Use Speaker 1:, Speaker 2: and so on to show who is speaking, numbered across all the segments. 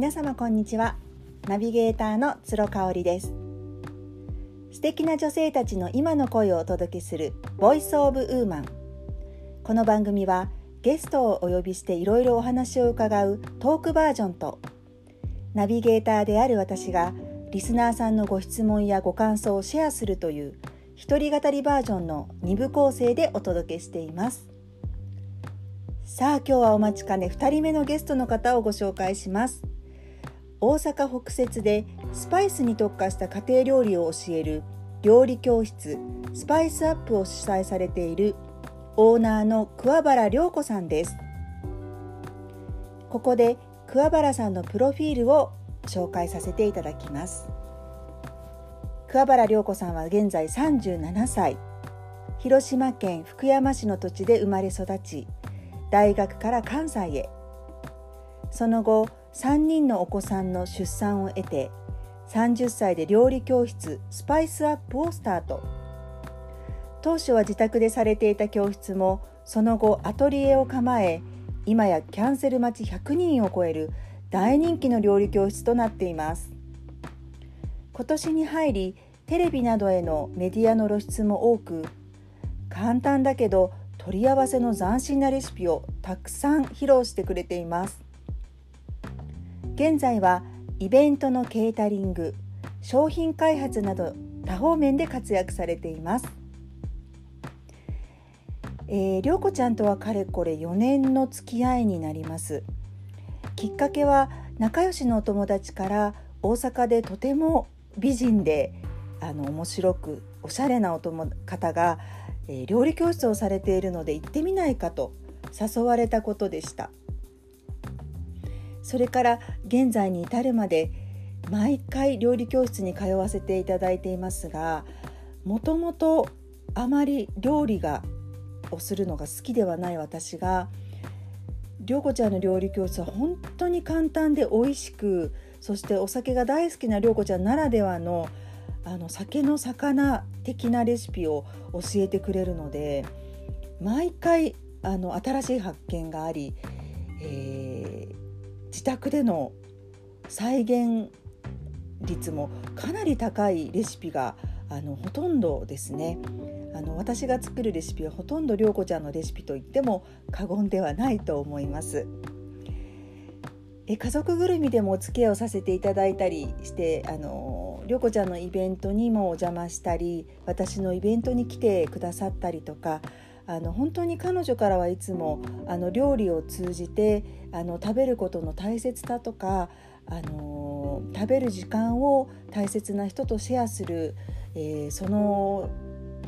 Speaker 1: 皆様こんにちは。ナビゲーターの鶴香織です。素敵な女性たちの今の声をお届けするボイスオブウーマンこの番組はゲストをお呼びしていろいろお話を伺うトークバージョンとナビゲーターである私がリスナーさんのご質問やご感想をシェアするという一人語りバージョンの2部構成でお届けしています。さあ今日はお待ちかね2人目のゲストの方をご紹介します。大阪北節でスパイスに特化した家庭料理を教える料理教室スパイスアップを主催されているオーナーの桑原涼子さんですここで桑原さんのプロフィールを紹介させていただきます桑原涼子さんは現在37歳広島県福山市の土地で生まれ育ち大学から関西へその後3人のお子さんの出産を得て30歳で料理教室スパイスアップをスタート。当初は自宅でされていた教室もその後アトリエを構え今やキャンセル待ち100人を超える大人気の料理教室となっています。今年に入りテレビなどへのメディアの露出も多く簡単だけど取り合わせの斬新なレシピをたくさん披露してくれています。現在はイベントのケータリング商品開発など多方面で活躍されています。えー、涼子ちゃんとはかれこれ4年の付き合いになります。きっかけは仲良しのお友達から大阪でとても美人であの面白くおしゃれなお友方が、えー、料理教室をされているので行ってみないかと誘われたことでした。それから現在に至るまで毎回料理教室に通わせていただいていますがもともとあまり料理がをするのが好きではない私が涼子ちゃんの料理教室は本当に簡単で美味しくそしてお酒が大好きな涼子ちゃんならではのあの酒の魚的なレシピを教えてくれるので毎回あの新しい発見があり、えー、自宅での再現率もかなり高いレシピがあのほとんどですね。あの私が作るレシピはほとんど涼子ちゃんのレシピと言っても過言ではないと思います。え家族ぐるみでもお付き合いをさせていただいたりしてあの涼子ちゃんのイベントにもお邪魔したり私のイベントに来てくださったりとかあの本当に彼女からはいつもあの料理を通じてあの食べることの大切さとかあの食べる時間を大切な人とシェアする、えー、その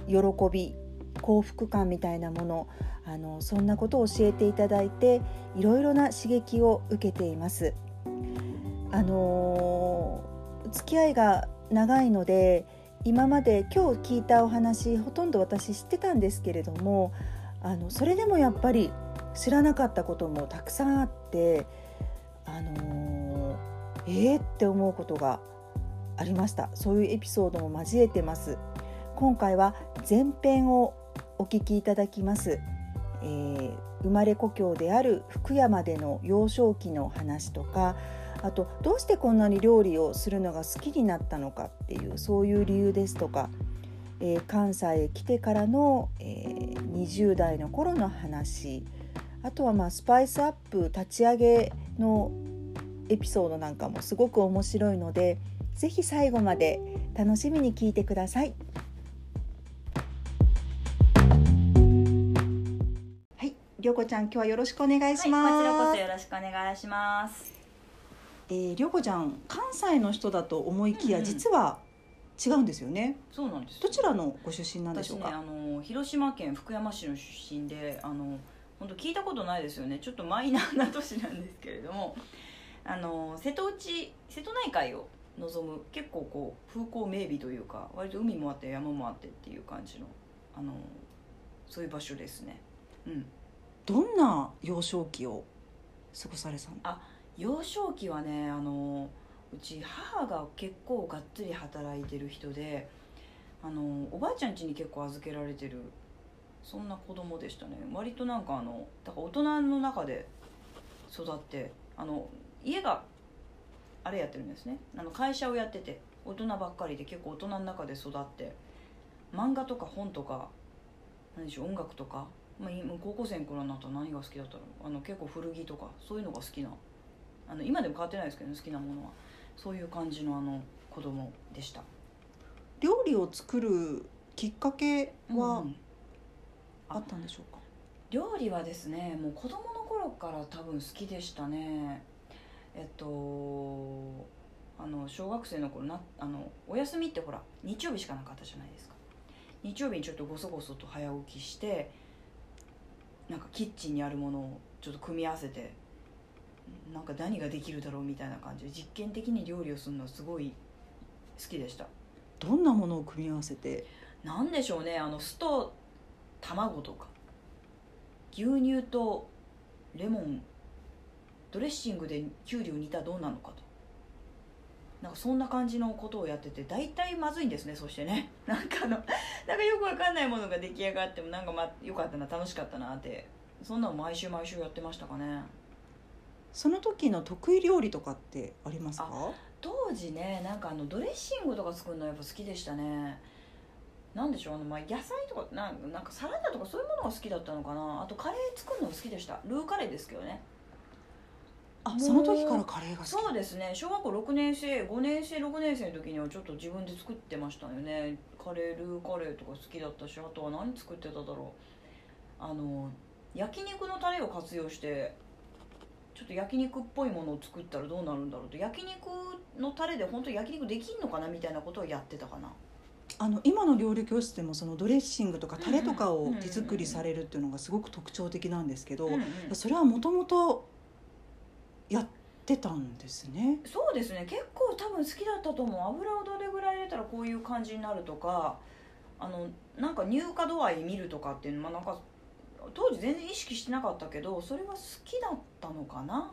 Speaker 1: 喜び幸福感みたいなものあのそんなことを教えていただいていろいろな刺激を受けています。あの付き合いが長いので今まで今日聞いたお話ほとんど私知ってたんですけれどもあのそれでもやっぱり知らなかったこともたくさんあってあのえー、って思うことがありました。そういうエピソードも交えてます。今回は前編をお聞きいただきます、えー、生まれ故郷である福山での幼少期の話とかあとどうしてこんなに料理をするのが好きになったのかっていうそういう理由ですとか、えー、関西へ来てからの、えー、20代の頃の話あとはまあスパイスアップ立ち上げのエピソードなんかもすごく面白いので是非最後まで楽しみに聞いてください。りょうこちゃん今日はよろしくお願いします、
Speaker 2: はい、こちらこそよろしくお願いします
Speaker 1: えー、りょうこちゃん関西の人だと思いきや、うんうん、実は違うんですよね。
Speaker 2: そうなんです
Speaker 1: どちらのご出身なんでしょうか、
Speaker 2: ね、あの広島県福山市の出身であの本当聞いたことないですよね。ちょっとマイナーな都市なんですけれども。あの瀬戸内瀬戸内海を望む結構こう風光明媚というか割と海もあって山もあってっていう感じのあのそういう場所ですね。うん。
Speaker 1: どんな幼少期を過ごされたの？
Speaker 2: あ幼少期はねあのうち母が結構がっつり働いてる人であのおばあちゃん家に結構預けられてるそんな子供でしたね。割となんかあのだから大人の中で育ってあの家があれやってるんですね。あの会社をやってて大人ばっかりで結構大人の中で育って漫画とか本とか何でしょう音楽とか、まあ、高校生の頃になったら何が好きだったの？あの結構古着とかそういうのが好きなあの今でも変わってないですけど、ね、好きなものは。そういう感じのあの子供でした。
Speaker 1: 料理を作るきっかけは
Speaker 2: うん
Speaker 1: あったんでしょうか、
Speaker 2: 料理はですねもう子供の頃から多分好きでしたね。えっとあの小学生の頃なあのお休みってほら日曜日しかなかったじゃないですか。日曜日にちょっとごそごそと早起きしてなんかキッチンにあるものをちょっと組み合わせてなんか何ができるだろうみたいな感じで実験的に料理をするのはすごい好きでした。
Speaker 1: どんなものを組み合わせて？
Speaker 2: なんでしょうねあの酢と卵とか。牛乳とレモンドレッシングできゅうりを煮たらどうなのかと。なんかそんな感じのことをやってて大体まずいんですねそしてね。なんかあのなんかよくわかんないものが出来上がってもなんかまあよかったな楽しかったなって。そんなの毎週毎週やってましたかね
Speaker 1: その時の得意料理とかってありますか？
Speaker 2: 当時ねなんかあのドレッシングとか作るのやっぱ好きでしたね。なんでしょうあの、まあ、野菜とかなんなんかサラダとかそういうものが好きだったのかな。あとカレー作るのが好きでした。ルーカレーですけどね。
Speaker 1: あその時からカレーが好き。
Speaker 2: そうですね。小学校6年生5年生6年生の時にはちょっと自分で作ってましたよね。カレールーカレーとか好きだったしあとは何作ってただろう。あの焼肉のタレを活用してちょっと焼肉っぽいものを作ったらどうなるんだろうと焼肉のタレで本当に焼肉できんのかなみたいなことをやってたかな。
Speaker 1: あの今の料理教室でもそのドレッシングとかタレとかを手作りされるっていうのがすごく特徴的なんですけど、それはもともとやってたんですね？
Speaker 2: そうですね。結構多分好きだったと思う。油をどれぐらい入れたらこういう感じになるとかあのなんか乳化度合い見るとかっていうのはなんか当時全然意識してなかったけどそれは好きだったのかな？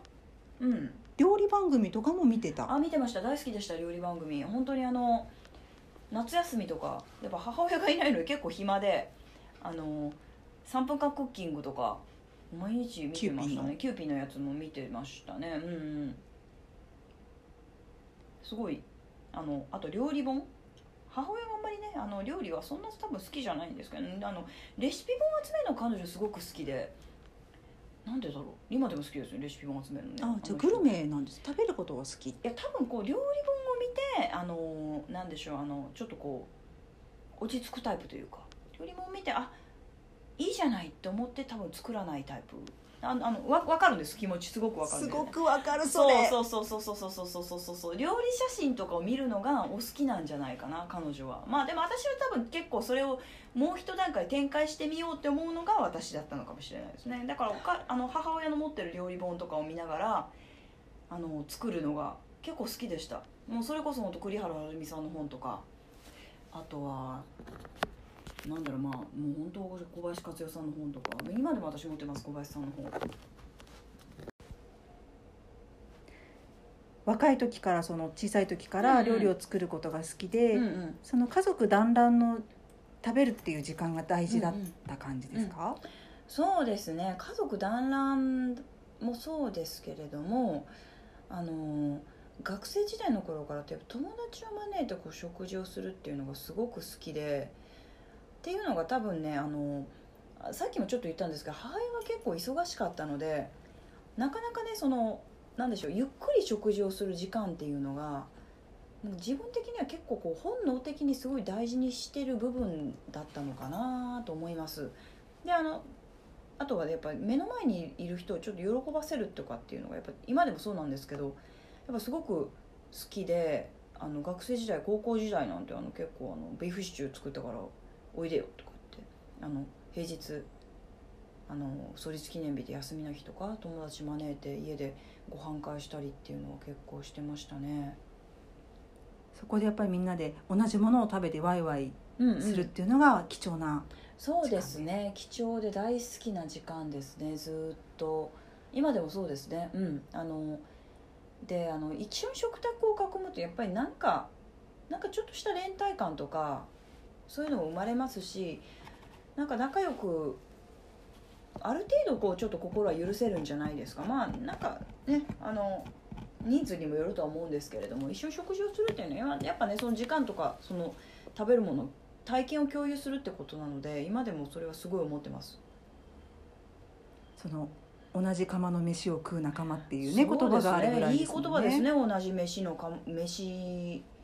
Speaker 2: うん。
Speaker 1: 料理番組とかも見てた。
Speaker 2: あ見てました。大好きでした料理番組。本当にあの夏休みとかやっぱ母親がいないので結構暇であの3分間クッキングとか毎日見てましたね。キューピーのやつも見てましたね。うんうん。すごい。あのあと料理本母親があんまりねあの料理はそんな多分好きじゃないんですけど、ね、あのレシピ本集めるの彼女すごく好きで。なんでだろう？今でも好きですよレシピ本集めるのね。
Speaker 1: あじゃあグルメなんです。食べることが好き。
Speaker 2: いや多分こう料理本を見てあのなんでしょうあのちょっとこう落ち着くタイプというか。料理本を見てあいいじゃないって思って多分作らないタイプあのあのわ分かるんです？気持ち。すごく分かるん
Speaker 1: す
Speaker 2: だよね。
Speaker 1: ごくわかるそれ。
Speaker 2: そうそうそうそうそうそうそうそうそうそう。料理写真とかを見るのがお好きなんじゃないかな彼女は。まあでも私は多分結構それをもう一段階展開してみようって思うのが私だったのかもしれないですね。だからおかあの母親の持ってる料理本とかを見ながらあの作るのが結構好きでした。もうそれこそ本当栗原はるみさんの本とかあとはなんだろうまあもう本当小林克代さんの本とか今でも私持ってます小林さんの本。
Speaker 1: 若い時からその小さい時から料理を作ることが好きで、
Speaker 2: うんうん。
Speaker 1: その家族団らんの食べるっていう時間が大事だった感じですか？
Speaker 2: そうですね。家族団らんもそうですけれどもあの学生時代の頃から友達を招いてこう食事をするっていうのがすごく好きでっていうのが多分ねあのさっきもちょっと言ったんですが母親が結構忙しかったのでなかなかねそのなんでしょうゆっくり食事をする時間っていうのが自分的には結構こう本能的にすごい大事にしてる部分だったのかなと思います。であのあとはねやっぱ目の前にいる人をちょっと喜ばせるとかっていうのがやっぱ今でもそうなんですけどやっぱすごく好きであの学生時代高校時代なんてあの結構あのビーフシチュー作ったからおいでよとかってあの平日あの創立記念日で休みの日とか友達招いて家でご飯会したりっていうのは結構してましたね。
Speaker 1: そこでやっぱりみんなで同じものを食べてワイワイ
Speaker 2: うんうん。
Speaker 1: するっていうのが貴重な、
Speaker 2: そうですね。貴重で大好きな時間ですね。ずーっと。今でもそうですね。うん。あのであの一緒に食卓を囲むとやっぱりなんかなんかちょっとした連帯感とかそういうのも生まれますしなんか仲良くある程度こうちょっと心は許せるんじゃないですか。まあなんかねあの人数にもよるとは思うんですけれども一緒に食事をするっていうのはやっぱねその時間とかその食べるもの体験を共有するってことなので今でもそれはすごい思ってます。
Speaker 1: その同じ釜の飯を食う仲間っていうね
Speaker 2: そう
Speaker 1: 言葉があるぐらい
Speaker 2: いい
Speaker 1: ですもん
Speaker 2: 言葉ですね。同じ飯のか飯か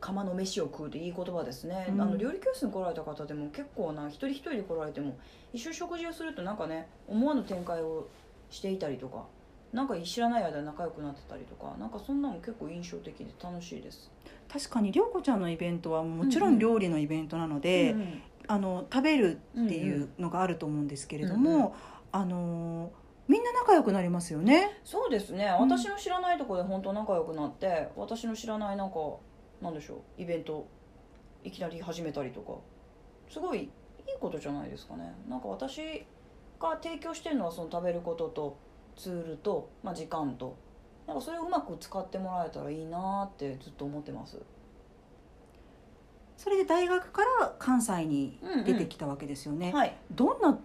Speaker 2: 釜の飯を食うっていい言葉ですね、
Speaker 1: うん。
Speaker 2: あの料理教室に来られた方でも結構な一人一人で来られても一緒に食事をするとなんかね思わぬ展開をしていたりとかなんか知らない間仲良くなってたりとかなんかそんなの結構印象的で楽しいです。
Speaker 1: 確かに涼子ちゃんのイベントはもちろん料理のイベントなので、
Speaker 2: うんうん。
Speaker 1: あの食べるっていうのがあると思うんですけれども、
Speaker 2: うんうん
Speaker 1: あのみんな仲良くなりますよね。
Speaker 2: そうですね、
Speaker 1: うん
Speaker 2: 私の知らないところで本当仲良くなって私の知らないなんかなんでしょうイベントいきなり始めたりとか。すごいいいことじゃないですかね。なんか私が提供してるのはその食べることとツールと、まあ、時間と。なんかそれをうまく使ってもらえたらいいなってずっと思ってます。
Speaker 1: それで大学から関西に出てきたわけですよね。
Speaker 2: はい。
Speaker 1: どんな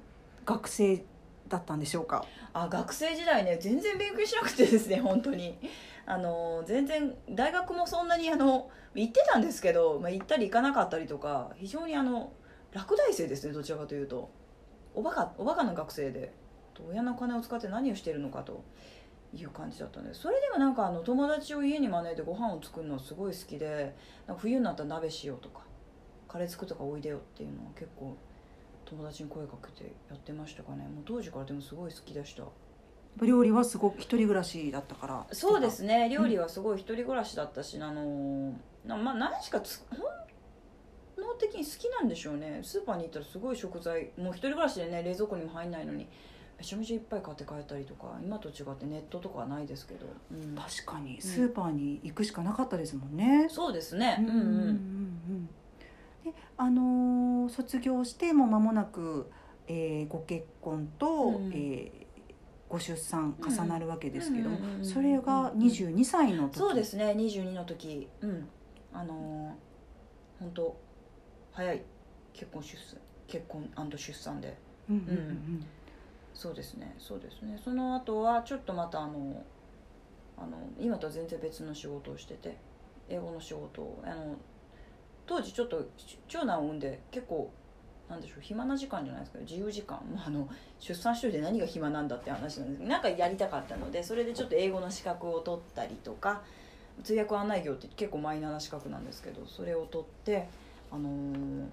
Speaker 1: 学生だったんでしょうか？
Speaker 2: あ学生時代ね全然勉強しなくてですね 本当に。あの全然大学もそんなにあの行ってたんですけど、まあ、行ったり行かなかったりとか非常にあの落第生ですねどちらかというと。おバカおバカな学生で。親の金を使って何をしてるのかという感じだったんで。それでもなんかあの友達を家に招いてご飯を作るのすごい好きで冬になったら鍋しようとかカレー作ったかおいでよっていうのは結構友達に声かけてやってましたかね。もう当時からでもすごい好きでした。
Speaker 1: 料理はすごく一人暮らしだったから。
Speaker 2: そうですね。料理はすごい一人暮らしだったし、あのーなまあ何しかつ本能的に好きなんでしょうね。スーパーに行ったらすごい食材もう一人暮らしでね冷蔵庫にも入んないのにめちゃめちゃいっぱい買って帰ったりとか今と違ってネットとかはないですけど、うん。
Speaker 1: 確かに。スーパーに行くしかなかったですもんね。
Speaker 2: そうですね。
Speaker 1: うんうんうんうんであのー卒業してもう間もなく、えーご結婚と、
Speaker 2: うん。
Speaker 1: えーご出産重なるわけですけども、
Speaker 2: うんうんうんうん
Speaker 1: それが22歳の時、
Speaker 2: そうですね。22の時。うん。あのー本当早い。結婚出産結婚出産で。
Speaker 1: うんうんうん。
Speaker 2: そうですね。そうですね。その後はちょっとまたあのあの今とは全然別の仕事をしてて英語の仕事をあの当時ちょっと長男を産んで結構なんでしょう暇な時間じゃないですけど自由時間もうあの 出産しといて何が暇なんだって話なんですけどなんかやりたかったのでそれでちょっと英語の資格を取ったりとか通訳案内業って結構マイナーな資格なんですけどそれを取ってあのー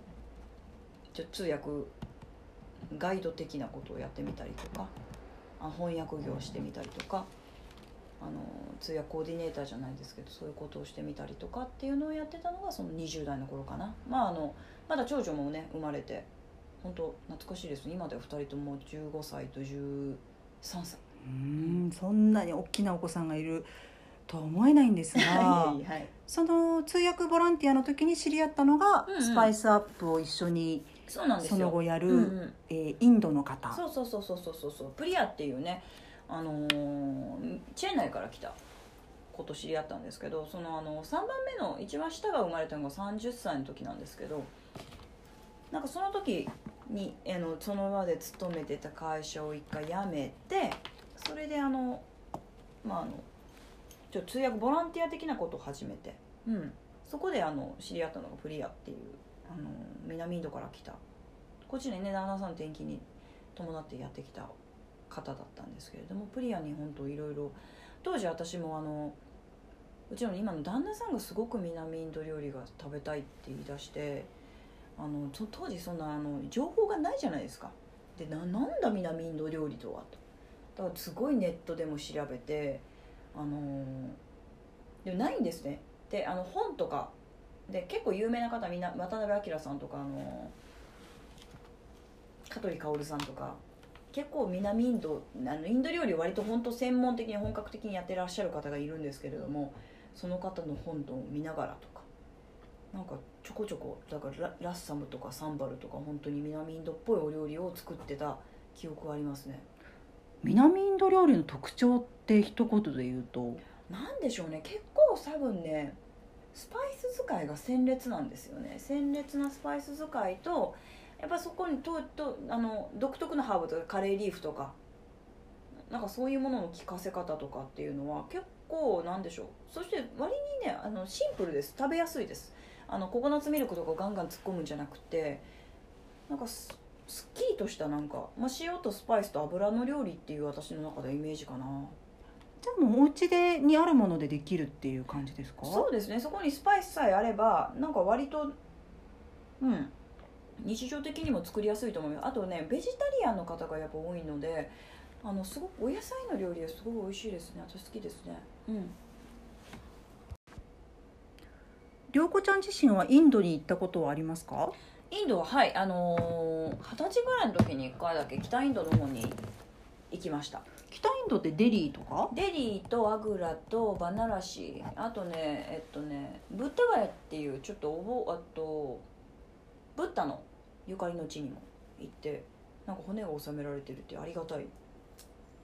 Speaker 2: ちょ通訳ガイド的なことをやってみたりとかあ翻訳業をしてみたりとかあの通訳コーディネーターじゃないですけどそういうことをしてみたりとかっていうのをやってたのがその20代の頃かな、まあ、あのまだ長女もね生まれて本当懐かしいです今では2人とも15歳と13歳。
Speaker 1: うーんそんなに大きなお子さんがいるとは思えないんですが
Speaker 2: はいはい。
Speaker 1: その通訳ボランティアの時に知り合ったのが、
Speaker 2: うんうん。
Speaker 1: スパイスアップを一緒に
Speaker 2: そうなんですよ。
Speaker 1: その後やる、
Speaker 2: うんうん。
Speaker 1: えーインドの方。
Speaker 2: そうそうそうそうそうそうそう。プリアっていうね、あのーチェーン内から来た子と知り合ったんですけどそのあの3番目の一番下が生まれたのが30歳の時なんですけどなんかその時にあのその場で勤めてた会社を一回辞めてそれであのまああのちょ通訳ボランティア的なことを始めて、うん、そこであの知り合ったのがプリアっていうあの南インドから来た。こっちにね旦那さん転勤に伴ってやってきた方だったんですけれどもプリアに本当いろいろ当時私もあのうちの今の旦那さんがすごく南インド料理が食べたいって言い出してあの当時そんなあの情報がないじゃないですか。でななんだ南インド料理とは？と。だからすごいネットでも調べてあのでもないんですね。であの本とかで結構有名な方みんな渡辺明さんとかあの香取薫さんとか結構南インドあのインド料理を割と本当専門的に本格的にやってらっしゃる方がいるんですけれどもその方の本を見ながらとかなんかちょこちょこだからララッサムとかサンバルとか本当に南インドっぽいお料理を作ってた記憶がありますね。
Speaker 1: 南インド料理の特徴って一言で言うと？
Speaker 2: なんでしょうね。結構多分ねスパイス使いが鮮烈なんですよね。鮮烈なスパイス使いとやっぱそこにととあの独特のハーブとかカレーリーフとかなんかそういうものの効かせ方とかっていうのは結構なんでしょう。そして割にねあのシンプルです。食べやすいです。あのココナッツミルクとかガンガン突っ込むんじゃなくてなんかすすっきりとしたなんか、まあ、塩とスパイスと油の料理っていう私の中ではイメージかな。
Speaker 1: じゃあもうお家でにあるものでできるっていう感じですか？
Speaker 2: そうですね。そこにスパイスさえあればなんか割とうん日常的にも作りやすいと思いますあとねベジタリアンの方がやっぱ多いのであのすごくお野菜の料理はすごい美味しいですね。私好きですね。うん。
Speaker 1: 涼子ちゃん自身はインドに行ったことはありますか？
Speaker 2: インドははい。あのー二十歳ぐらいの時に1回だけ北インドの方に行きました。
Speaker 1: 北インドってデリーとか？
Speaker 2: デリーとアグラとバナラシ。あとねえっとねブッダガヤっていうちょっとおぼあとブッダのゆかりの地にも行ってなんか骨が収められてるってありがたい。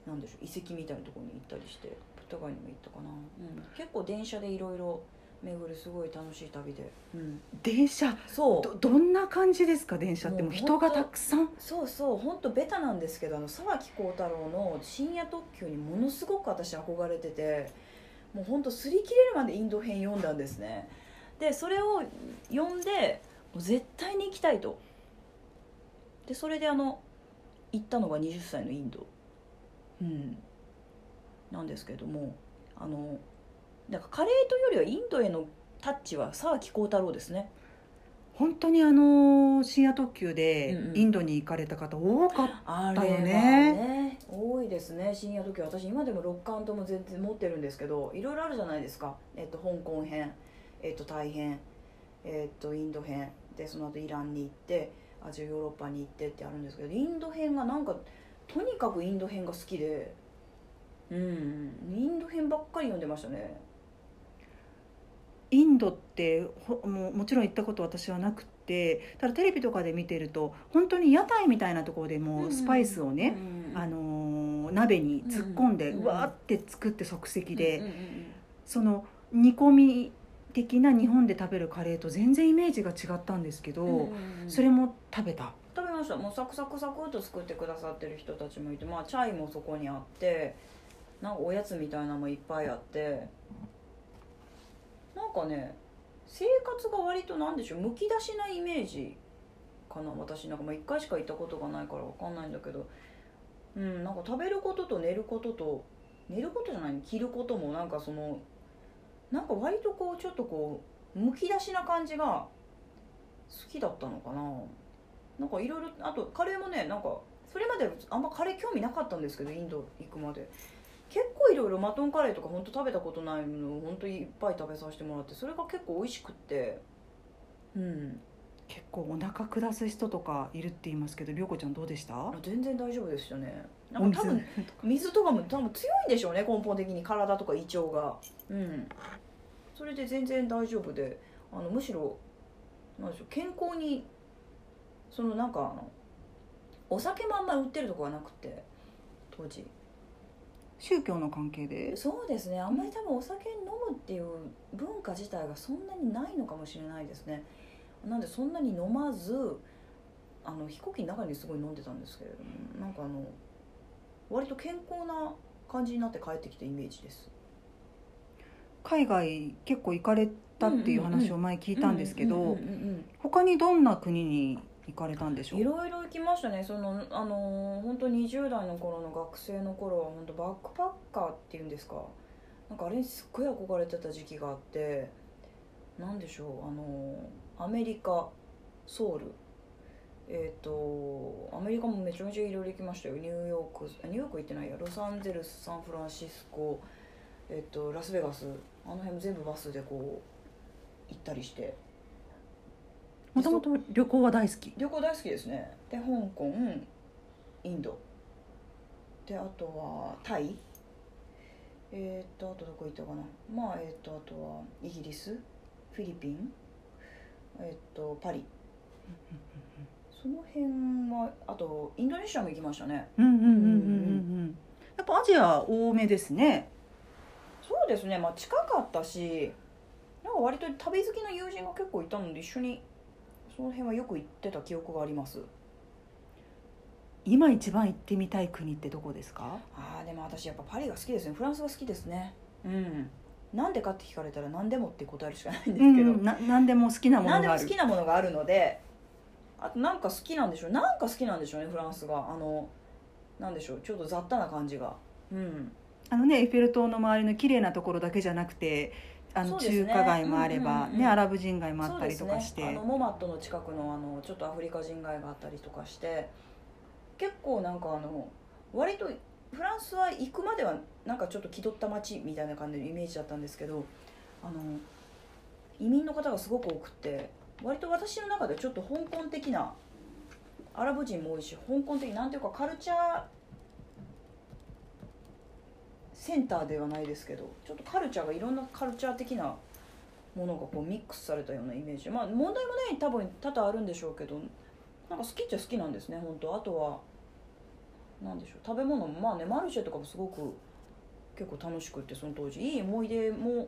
Speaker 2: なんでしょう遺跡みたいなところに行ったりしてブッダガヤにも行ったかな、うん、結構電車でいろいろ巡るすごい楽しい旅で、うん、
Speaker 1: 電車？
Speaker 2: そう。
Speaker 1: どどんな感じですか電車って？
Speaker 2: もう
Speaker 1: 人がたくさん？
Speaker 2: そうそう本当ベタなんですけどあの沢木耕太郎の深夜特急にものすごく私憧れててもう本当擦り切れるまでインド編読んだんですね。でそれを読んでもう絶対に行きたいとでそれであの行ったのが20歳のインド。うん。なんですけどもあのなんかカレーというよりはインドへのタッチは沢木耕太郎ですね。
Speaker 1: 本当にあの深夜特急で
Speaker 2: うんうん。
Speaker 1: インドに行かれた方多かった
Speaker 2: あれは
Speaker 1: だよね
Speaker 2: ね多いですね。深夜時私今でも6巻とも全然持ってるんですけどいろいろあるじゃないですか、えっと、香港編、えっと、タイ編、えっと、インド編。でその後イランに行ってアジアヨーロッパに行ってってあるんですけどインド編がなんかとにかくインド編が好きでうんインド編ばっかり読んでましたね。
Speaker 1: インドってほもうもちろん行ったこと私はなくてただテレビとかで見てると本当に屋台みたいなところでもうスパイスをね、
Speaker 2: うん
Speaker 1: あのー鍋に突っ込んで、
Speaker 2: う
Speaker 1: うんわーって作って即席で、
Speaker 2: うんうんうん。
Speaker 1: その煮込み的な日本で食べるカレーと全然イメージが違ったんですけど、それも食べた。
Speaker 2: 食べました。もうサクサクサクっと作ってくださってる人たちもいてまあチャイもそこにあってなんかおやつみたいなのもいっぱいあってなんかね生活が割となんでしょうむき出しなイメージかな私なんか。まあ1回しか行ったことがないから分かんないんだけどうんなんか食べることと寝ることと寝ることじゃない着ることもなんかそのなんか割とこうちょっとこうむき出しな感じが好きだったのかな。なんかいろいろあとカレーもねなんかそれまであんまカレー興味なかったんですけどインド行くまで。結構いろいろマトンカレーとか本当食べたことないのを本当にいっぱい食べさせてもらってそれが結構美味しくって。うん。
Speaker 1: 結構お腹下す人とかいるって言いますけど涼子ちゃんどうでした？
Speaker 2: あ全然大丈夫でしたねなんか多分水とかも多分強いんでしょうね根本的に体とか胃腸が。うん。それで全然大丈夫であのむしろなんでしょう健康にそのなんかあのお酒もあんまり売ってるとこがなくて当時。
Speaker 1: 宗教の関係で？
Speaker 2: そうですね。あんまり多分お酒飲むっていう文化自体がそんなにないのかもしれないですね。なんでそんなに飲まずあの飛行機の中にすごい飲んでたんですけれどもなんかあの割と健康な感じになって帰ってきたイメージです。
Speaker 1: 海外結構行かれたっていう話を前聞いたんですけど他にどんな国に行かれたんでしょ
Speaker 2: いうろいろ行きましたね。そのあの本当20代の頃の学生の頃は本当バックパッカーっていうんですか？なんかあれにすっごい憧れてた時期があってなんでしょう？あのアメリカソウルえっ、とアメリカもめちゃめちゃいろいろ行きましたよ。ニューヨークあニューヨーク行ってないや。ロサンゼルスサンフランシスコえっ、とラスベガス。あの辺も全部バスでこう行ったりして。
Speaker 1: もともと旅行は大好き？
Speaker 2: 旅行大好きですね。で香港インド。であとはタイ。えっ、とあとどこ行ったかな。まあえっ、とあとはイギリスフィリピンえっ、とパリ その辺はあとインドネシアも行きましたね。
Speaker 1: うんうんうんうんうんうん。やっぱアジア多めですね。
Speaker 2: そうですね。まあ近かったしなんか割と旅好きな友人が結構いたので一緒にその辺はよく行ってた記憶があります。
Speaker 1: 今一番行ってみたい国ってどこですか？
Speaker 2: ああでも私やっぱパリが好きですね。フランスが好きですね。うん。なんでかって聞かれたら何でもって答えるしかないんですけど、
Speaker 1: うん、な何でも好きなも
Speaker 2: 何でも
Speaker 1: のがある。
Speaker 2: 好きなものがあるのであとなんか好きなんでしょう。なんか好きなんでしょうねフランスが。あのなんでしょう。ちょっと雑多な感じが。うん。
Speaker 1: あのねエッフェル塔の周りの綺麗なところだけじゃなくてあの中華街もあれば、
Speaker 2: うんうんうん
Speaker 1: ねアラブ人街もあったりとかして、
Speaker 2: ね、あのモマットの近くのあのちょっとアフリカ人街があったりとかして。結構なんかあの割とフランスは行くまではなんかちょっと気取った街みたいな感じのイメージだったんですけどあの移民の方がすごく多くって割と私の中でちょっと香港的なアラブ人も多いし香港的なんていうかカルチャーセンターではないですけどちょっとカルチャーがいろんなカルチャー的なものがこうミックスされたようなイメージ。まあ問題もね多分多々あるんでしょうけどなんか好きっちゃ好きなんですね本当。あとはなんでしょう。食べ物もまあねマルシェとかもすごく結構楽しくってその当時。いい思い出も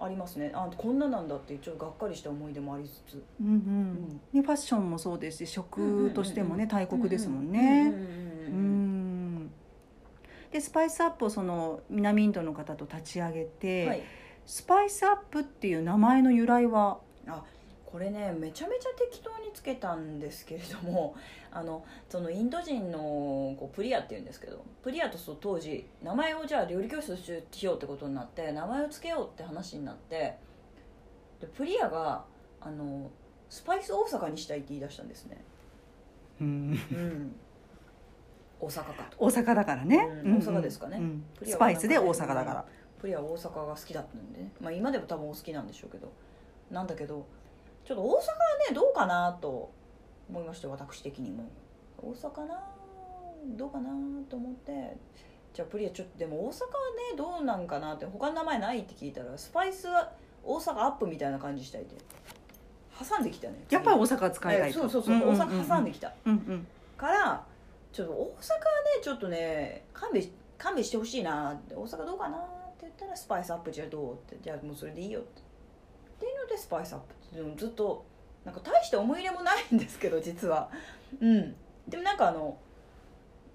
Speaker 2: ありますね。あこんななんだってちょっとがっかりした思い出もありつつ。
Speaker 1: うんうん。ね、ファッションもそうですし食としてもね大国ですもんね。
Speaker 2: うんうんうん
Speaker 1: う
Speaker 2: うん
Speaker 1: ん。でスパイスアップをその南インドの方と立ち上げて、
Speaker 2: はい。
Speaker 1: スパイスアップっていう名前の由来は？
Speaker 2: これねめちゃめちゃ適当につけたんですけれども あのそのインド人のこうプリアっていうんですけどプリアとそう当時名前をじゃあ料理教室しようってことになって名前を付けようって話になってでプリアがあのスパイス大阪にしたいって言い出したんですね、
Speaker 1: うん。
Speaker 2: うん、大阪かと。
Speaker 1: 大阪だからね、
Speaker 2: うん。大阪ですかね。
Speaker 1: うん。スパイスで大阪だから、
Speaker 2: プリアは大阪が好きだったんで。ね、まあ、今でも多分お好きなんでしょうけど。なんだけどちょっと大阪はねどうかなと思いまして私的にも。大阪などうかなと思って。じゃあプリアちょっとでも大阪はねどうなんかなって他の名前ないって聞いたらスパイスは大阪アップみたいな感じしたいて。挟んできたね
Speaker 1: やっぱり大阪使いたい
Speaker 2: そうそうそう、大阪挟んできた。
Speaker 1: うんうん。
Speaker 2: からちょっと大阪はねちょっとね勘弁し勘弁してほしいなって。大阪どうかなって言ったらスパイスアップじゃあどうって。じゃあもうそれでいいよってっていうのでスパイスアップってでもずっとなんか大して思い入れもないんですけど実は。うん。でもなんかあの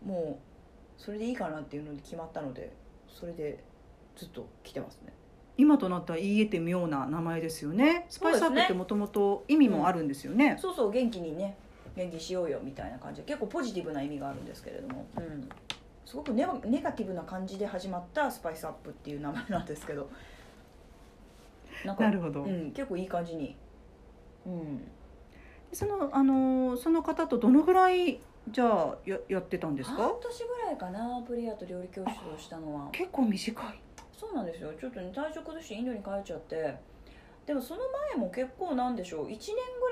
Speaker 2: もうそれでいいかなっていうので決まったのでそれでずっと来てますね。
Speaker 1: 今となったら言い得て妙な名前ですよね。スパイスアップってもともと意味もあるんですよね、
Speaker 2: そうそう元気にね元気にしようよみたいな感じで結構ポジティブな意味があるんですけれども、うん、すごくネガティブな感じで始まったスパイスアップっていう名前なんですけどなんか
Speaker 1: なるほど、
Speaker 2: うん、結構いい感じに、うん、
Speaker 1: そのあのその方とどのぐらいじゃあややってたんです
Speaker 2: 半
Speaker 1: か
Speaker 2: 年ぐらいかなプリアと料理教室をしたのは。
Speaker 1: 結構短い。
Speaker 2: そうなんですよ。ちょっとね体調崩してインドに帰っちゃって。でもその前も結構なんでしょう。1年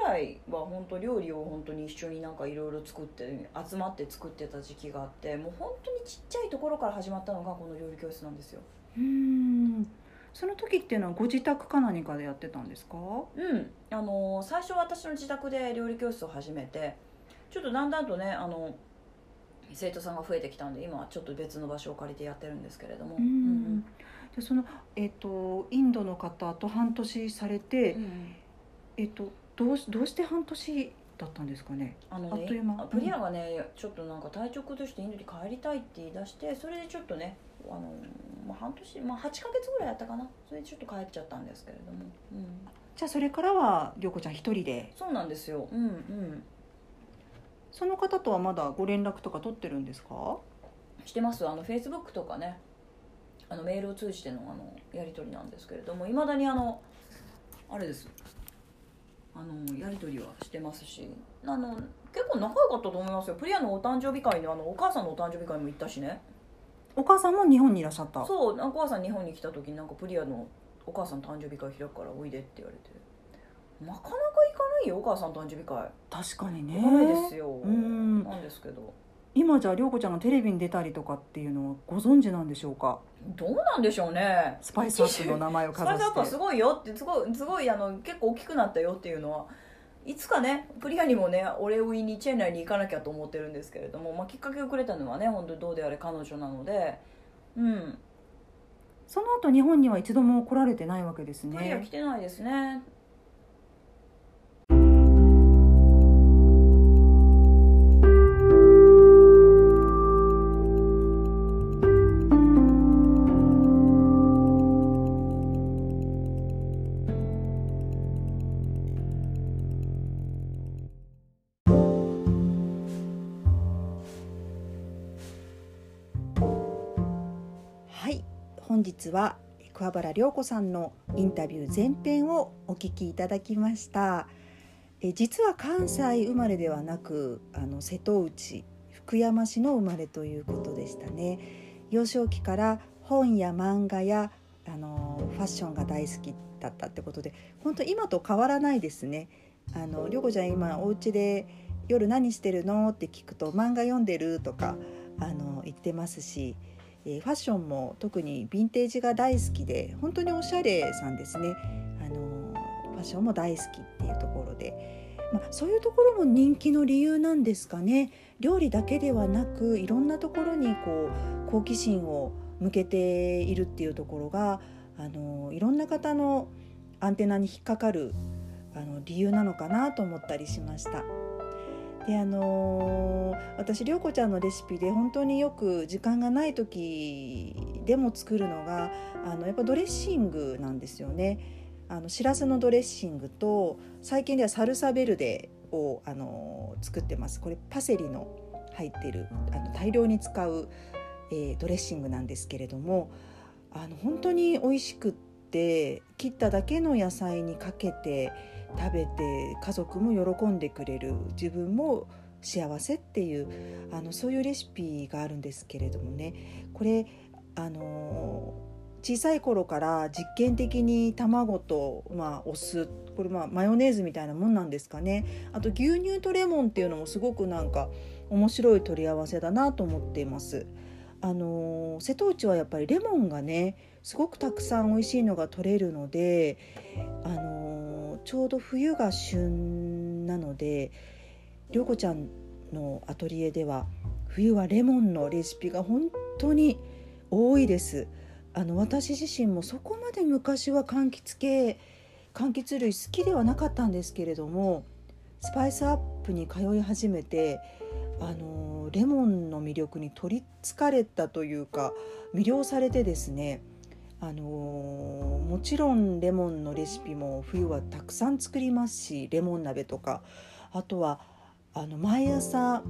Speaker 2: ぐらいは本当料理を本当に一緒になんかいろいろ作って集まって作ってた時期があってもう本当にちっちゃいところから始まったのがこの料理教室なんですよ。
Speaker 1: うんその時っていうのはご自宅か何かでやってたんですか？
Speaker 2: うん。あの最初は私の自宅で料理教室を始めてちょっとだんだんとねあの生徒さんが増えてきたんで今はちょっと別の場所を借りてやってるんですけれども、
Speaker 1: うん
Speaker 2: うん
Speaker 1: でその、えっとインドの方と半年されて、
Speaker 2: うん
Speaker 1: えっとどうしどうして半年だったんですかね？
Speaker 2: あの
Speaker 1: あっという間。
Speaker 2: ね、プリアがね、ちょっとなんか体調崩してインドに帰りたいって言い出してそれでちょっとねあの、まあ、半年、まあ、8ヶ月ぐらいやったかな。それでちょっと帰っちゃったんですけれども、うん、
Speaker 1: じゃあそれからは涼子ちゃん一人で？
Speaker 2: そうなんですよ。うんうん。
Speaker 1: その方とはまだご連絡とか取ってるんですか？
Speaker 2: してます。あのフェイスブックとかね。あのメールを通じてのあのやり取りなんですけれども。いまだにあのあれです。あのやり取りはしてますし。あの結構仲良かったと思いますよ。プリアのお誕生日会にあのお母さんのお誕生日会も行ったしね
Speaker 1: お母さんも日本にいらっしゃった？
Speaker 2: そうお母さん日本に来た時になんかプリアのお母さん誕生日会開くからおいでって言われてなかなか行かないよお母さん誕生日会。
Speaker 1: 確かにね。
Speaker 2: 行かないですよ、
Speaker 1: うん。
Speaker 2: なんですけど。
Speaker 1: 今じゃあ涼子ちゃんがテレビに出たりとかっていうのはご存知なんでしょうか？
Speaker 2: どうなんでしょうね。
Speaker 1: スパイスアップの名前を
Speaker 2: ス
Speaker 1: かざして。
Speaker 2: パイスアップはすごいよってすごいすごいあの結構大きくなったよっていうのはいつかねプリアにもねお礼を言いにチェン内に行かなきゃと思ってるんですけれども、まあ、きっかけをくれたのはね本当にどうであれ彼女なのでうん。
Speaker 1: その後日本には一度も来られてないわけです
Speaker 2: プリア
Speaker 1: ね
Speaker 2: 来てないですね
Speaker 1: 日は桑原涼子さんのインタビュー前編をお聞きいただきました。え実は関西生まれではなくあの瀬戸内福山市の生まれということでしたね。幼少期から本や漫画やあのファッションが大好きだったってことで本当今と変わらないですね。あの涼子ちゃん今お家で夜何してるの？って聞くと漫画読んでるとかあの言ってますし、え、ファッションも特にヴィンテージが大好きで本当におしゃれさんですね。あのファッションも大好きっていうところで、まあ、そういうところも人気の理由なんですかね。料理だけではなくいろんなところにこう好奇心を向けているっていうところがあのいろんな方のアンテナに引っかかるあの理由なのかなと思ったりしました。であのー、私涼子ちゃんのレシピで本当によく時間がない時でも作るのがあのやっぱドレッシングなんですよね。あのしらすのドレッシングと最近ではサルサベルデをあのー、作ってます。これパセリの入ってるあの大量に使う、えー、ドレッシングなんですけれどもあの本当に美味しくって切っただけの野菜にかけて食べて家族も喜んでくれる自分も幸せっていうあのそういうレシピがあるんですけれどもねこれあの小さい頃から実験的に卵と、まあ、お酢これまあマヨネーズみたいなもんなんですかねあと牛乳とレモンっていうのもすごくなんか面白い取り合わせだなと思っています。あの瀬戸内はやっぱりレモンがねすごくたくさん美味しいのが取れるのであのちょうど冬が旬なので涼子ちゃんのアトリエでは冬はレモンのレシピが本当に多いです。あの私自身もそこまで昔は柑橘系柑橘類好きではなかったんですけれどもスパイスアップに通い始めてあのレモンの魅力に取りつかれたというか魅了されてですねあのもちろんレモンのレシピも冬はたくさん作りますしレモン鍋とかあとはあの毎朝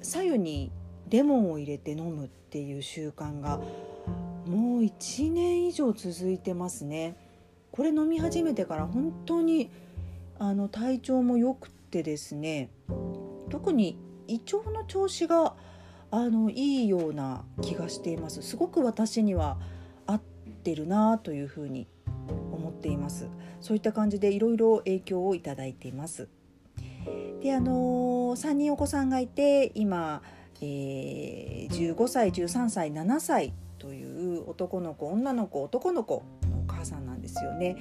Speaker 1: 左右にレモンを入れて飲むっていう習慣がもう1年以上続いてますね。これ飲み始めてから本当にあの体調も良くてですね特に胃腸の調子があのいいような気がしていますすごく私にはってるなというふうに思っています。そういった感じでいろいろ影響をいただいています。であの3人お子さんがいて今、えー、15歳13歳7歳という男の子女の子男の子のお母さんなんですよね。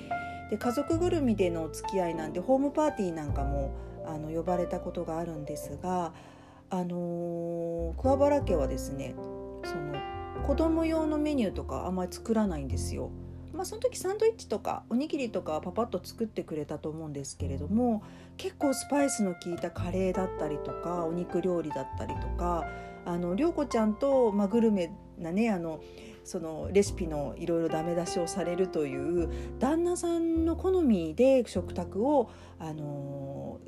Speaker 1: で家族ぐるみでのお付き合いなんでホームパーティーなんかもあの呼ばれたことがあるんですがあの桑原家はですねその子供用のメニューとかあんまり作らないんですよ。まあ、その時サンドイッチとかおにぎりとかパパッと作ってくれたと思うんですけれども結構スパイスの効いたカレーだったりとかお肉料理だったりとかあの涼子ちゃんと、まあ、グルメなねあのそのレシピのいろいろダメ出しをされるという旦那さんの好みで食卓をあの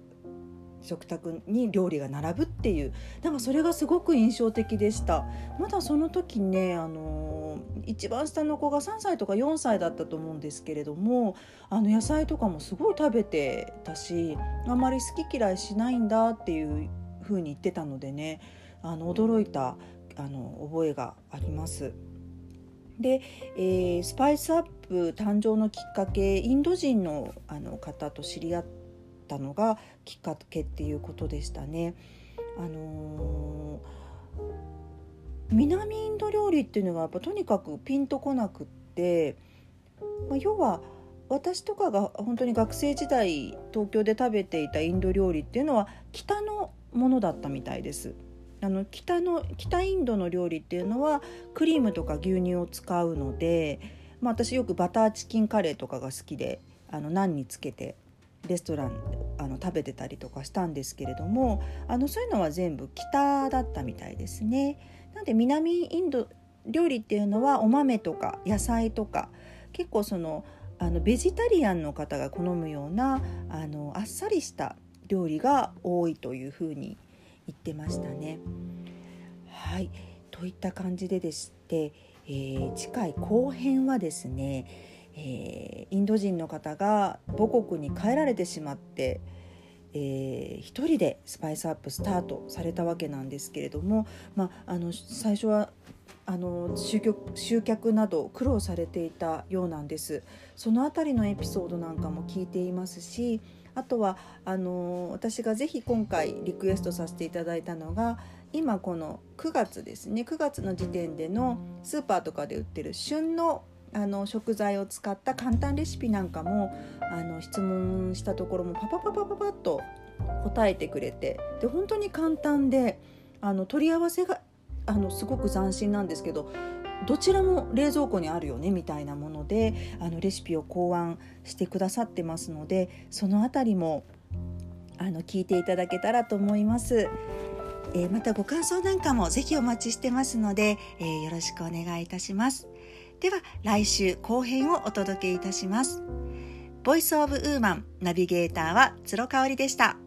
Speaker 1: 食卓に料理が並ぶっていうなんかそれがすごく印象的でしたまだその時ねあの一番下の子が3歳とか4歳だったと思うんですけれどもあの野菜とかもすごい食べてたしあんまり好き嫌いしないんだっていう風に言ってたのでねあの驚いたあの覚えがあります。で、えー、スパイスアップ誕生のきっかけインド人のあの方と知り合ったのがきっかけっていうことでしたね。あのー、南インド料理っていうのがやっぱとにかくピンとこなくって、まあ、要は私とかが本当に学生時代東京で食べていたインド料理っていうのは北のものだったみたいです。あの北の北インドの料理っていうのはクリームとか牛乳を使うので、まあ、私よくバターチキンカレーとかが好きであのナンにつけてレストランあの食べてたりとかしたんですけれどもあのそういうのは全部北だったみたいですね。なんで南インド料理っていうのはお豆とか野菜とか結構そのあのベジタリアンの方が好むようなあのあっさりした料理が多いというふうに言ってましたね。はいといった感じででして、えー、次回後編はですね、えー、インド人の方が母国に帰られてしまって、えー、一人でスパイスアップスタートされたわけなんですけれども、まあ、あの最初はあの集客集客など苦労されていたようなんです。その辺りのエピソードなんかも聞いていますしあとはあの私がぜひ今回リクエストさせていただいたのが今この9月ですね9月の時点でのスーパーとかで売ってる旬のあの食材を使った簡単レシピなんかもあの質問したところもパパパパパパッと答えてくれてで本当に簡単であの取り合わせがあのすごく斬新なんですけどどちらも冷蔵庫にあるよねみたいなものであのレシピを考案してくださってますのでその辺りもあの聞いていただけたらと思います。えー、またご感想なんかもぜひお待ちしてますので、えー、よろしくお願いいたします。では来週後編をお届けいたします。ボイスオブウーマンナビゲーターは鶴香織でした。